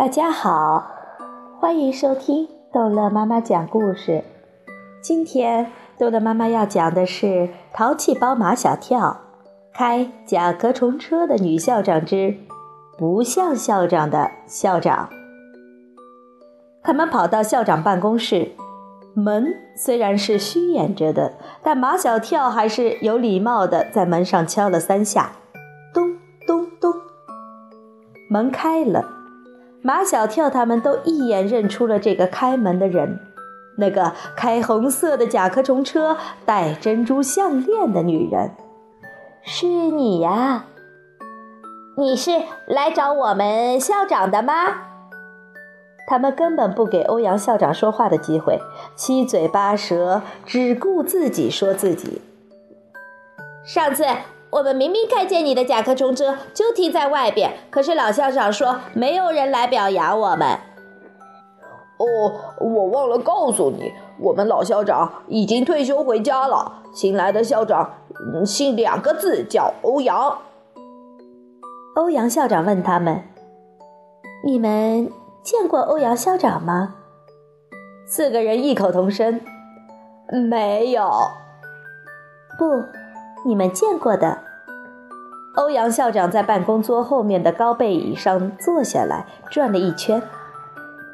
大家好，欢迎收听逗乐妈妈讲故事。今天逗乐妈妈要讲的是《淘气包马小跳开甲壳虫车的女校长之不像校长的校长》。他们跑到校长办公室，门虽然是虚掩着的，但马小跳还是有礼貌的在门上敲了三下，咚咚咚，门开了。马小跳他们都一眼认出了这个开门的人，那个开红色的甲壳虫车、戴珍珠项链的女人，是你呀？你是来找我们校长的吗？他们根本不给欧阳校长说话的机会，七嘴八舌，只顾自己说自己。上次。我们明明看见你的甲壳虫车就停在外边，可是老校长说没有人来表扬我们。哦，我忘了告诉你，我们老校长已经退休回家了。新来的校长姓两个字，叫欧阳。欧阳校长问他们：“你们见过欧阳校长吗？”四个人异口同声：“没有。”不。你们见过的，欧阳校长在办公桌后面的高背椅上坐下来，转了一圈。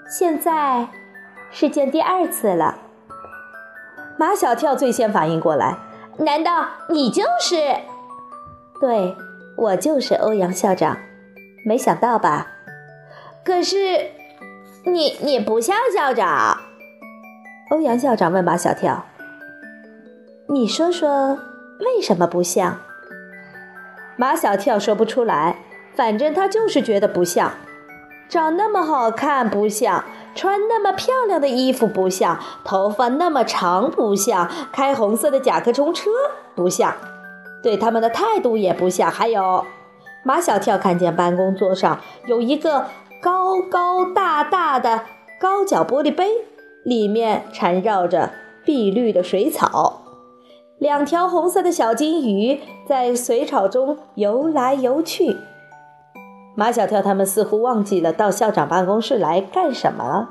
现在是见第二次了。马小跳最先反应过来，难道你就是？对，我就是欧阳校长。没想到吧？可是，你你不像校长。欧阳校长问马小跳：“你说说。”为什么不像？马小跳说不出来，反正他就是觉得不像。长那么好看不像，穿那么漂亮的衣服不像，头发那么长不像，开红色的甲壳虫车不像，对他们的态度也不像。还有，马小跳看见办公桌上有一个高高大大的高脚玻璃杯，里面缠绕着碧绿的水草。两条红色的小金鱼在水草中游来游去。马小跳他们似乎忘记了到校长办公室来干什么了。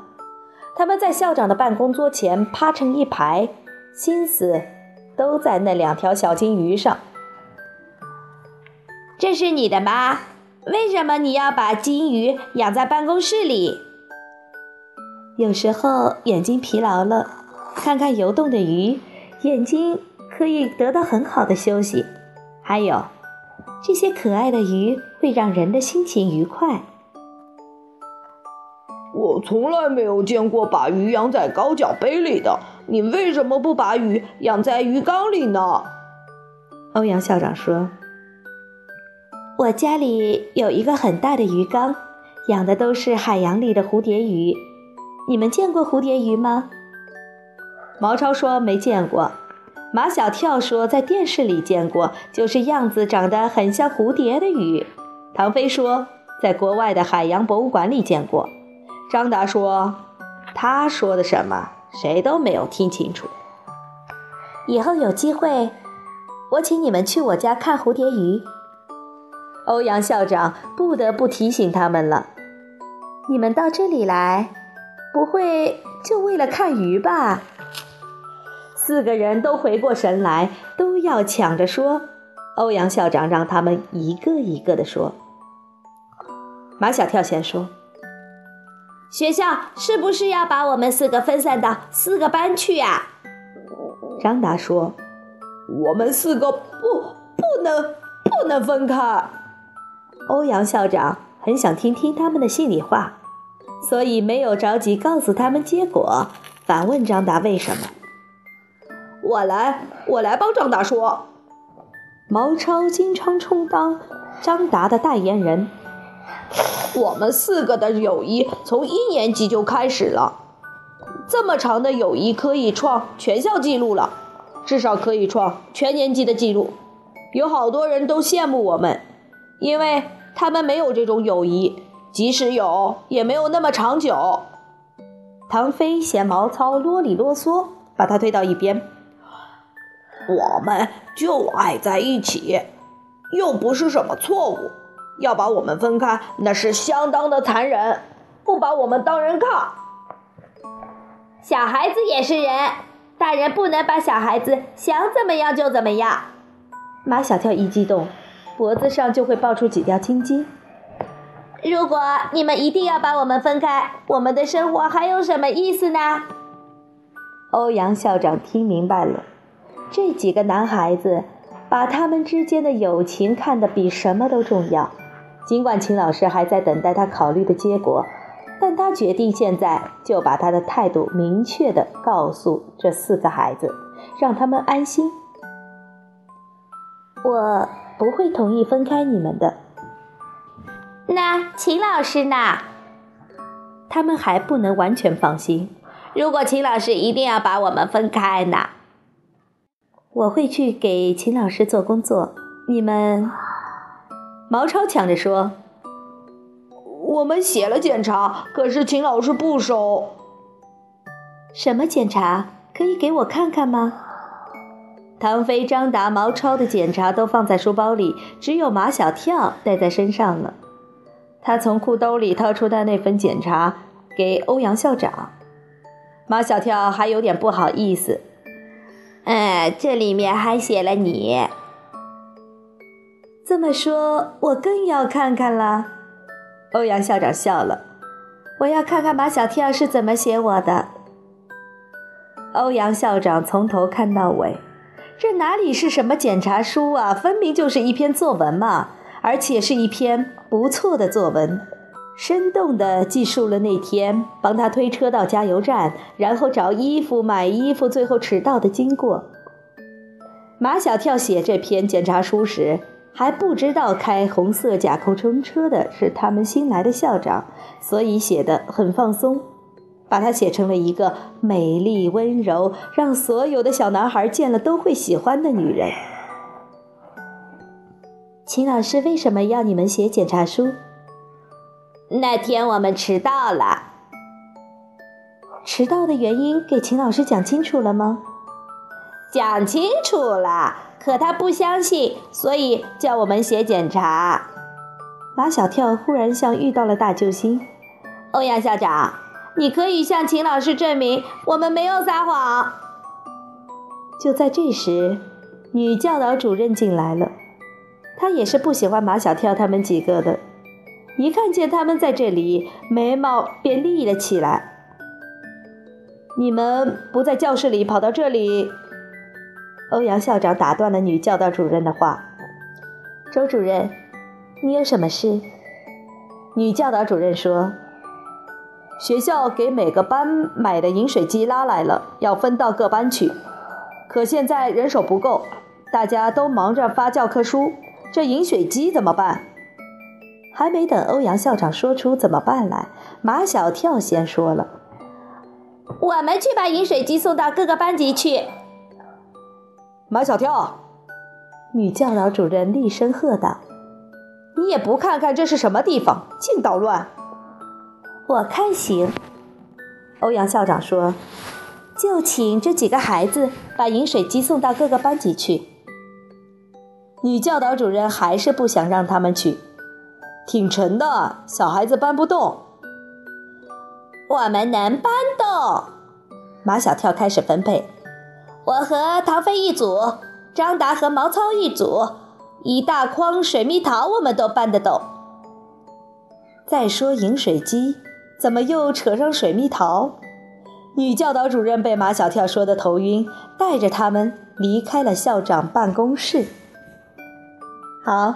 他们在校长的办公桌前趴成一排，心思都在那两条小金鱼上。这是你的吗？为什么你要把金鱼养在办公室里？有时候眼睛疲劳了，看看游动的鱼，眼睛。可以得到很好的休息，还有这些可爱的鱼会让人的心情愉快。我从来没有见过把鱼养在高脚杯里的，你为什么不把鱼养在鱼缸里呢？欧阳校长说：“我家里有一个很大的鱼缸，养的都是海洋里的蝴蝶鱼。你们见过蝴蝶鱼吗？”毛超说：“没见过。”马小跳说：“在电视里见过，就是样子长得很像蝴蝶的鱼。”唐飞说：“在国外的海洋博物馆里见过。”张达说：“他说的什么？谁都没有听清楚。”以后有机会，我请你们去我家看蝴蝶鱼。欧阳校长不得不提醒他们了：“你们到这里来，不会就为了看鱼吧？”四个人都回过神来，都要抢着说。欧阳校长让他们一个一个的说。马小跳先说：“学校是不是要把我们四个分散到四个班去呀？”张达说：“我们四个不不能不能分开。”欧阳校长很想听听他们的心里话，所以没有着急告诉他们结果，反问张达为什么。我来，我来帮张达说。毛超经常充当张达的代言人。我们四个的友谊从一年级就开始了，这么长的友谊可以创全校纪录了，至少可以创全年级的纪录。有好多人都羡慕我们，因为他们没有这种友谊，即使有，也没有那么长久。唐飞嫌毛糙啰里啰嗦，把他推到一边。我们就爱在一起，又不是什么错误。要把我们分开，那是相当的残忍。不把我们当人看。小孩子也是人，大人不能把小孩子想怎么样就怎么样。马小跳一激动，脖子上就会爆出几条青筋。如果你们一定要把我们分开，我们的生活还有什么意思呢？欧阳校长听明白了，这几个男孩子把他们之间的友情看得比什么都重要。尽管秦老师还在等待他考虑的结果，但他决定现在就把他的态度明确地告诉这四个孩子，让他们安心。我不会同意分开你们的。那秦老师呢？他们还不能完全放心。如果秦老师一定要把我们分开呢？我会去给秦老师做工作。你们，毛超抢着说：“我们写了检查，可是秦老师不收。什么检查？可以给我看看吗？”唐飞、张达、毛超的检查都放在书包里，只有马小跳带在身上了。他从裤兜里掏出他那份检查，给欧阳校长。马小跳还有点不好意思，哎，这里面还写了你。这么说，我更要看看了。欧阳校长笑了，我要看看马小跳是怎么写我的。欧阳校长从头看到尾，这哪里是什么检查书啊？分明就是一篇作文嘛，而且是一篇不错的作文。生动地记述了那天帮他推车到加油站，然后找衣服、买衣服，最后迟到的经过。马小跳写这篇检查书时，还不知道开红色甲壳虫车的是他们新来的校长，所以写得很放松，把他写成了一个美丽温柔、让所有的小男孩见了都会喜欢的女人。秦老师为什么要你们写检查书？那天我们迟到了，迟到的原因给秦老师讲清楚了吗？讲清楚了，可他不相信，所以叫我们写检查。马小跳忽然像遇到了大救星。欧阳校长，你可以向秦老师证明我们没有撒谎。就在这时，女教导主任进来了，她也是不喜欢马小跳他们几个的。一看见他们在这里，眉毛便立了起来。你们不在教室里，跑到这里？欧阳校长打断了女教导主任的话。周主任，你有什么事？女教导主任说：“学校给每个班买的饮水机拉来了，要分到各班去。可现在人手不够，大家都忙着发教科书，这饮水机怎么办？”还没等欧阳校长说出怎么办来，马小跳先说了：“我们去把饮水机送到各个班级去。”马小跳，女教导主任厉声喝道：“你也不看看这是什么地方，净捣乱！”我看行。欧阳校长说：“就请这几个孩子把饮水机送到各个班级去。”女教导主任还是不想让他们去。挺沉的，小孩子搬不动。我们能搬动。马小跳开始分配，我和唐飞一组，张达和毛糙一组，一大筐水蜜桃我们都搬得动。再说饮水机，怎么又扯上水蜜桃？女教导主任被马小跳说的头晕，带着他们离开了校长办公室。好。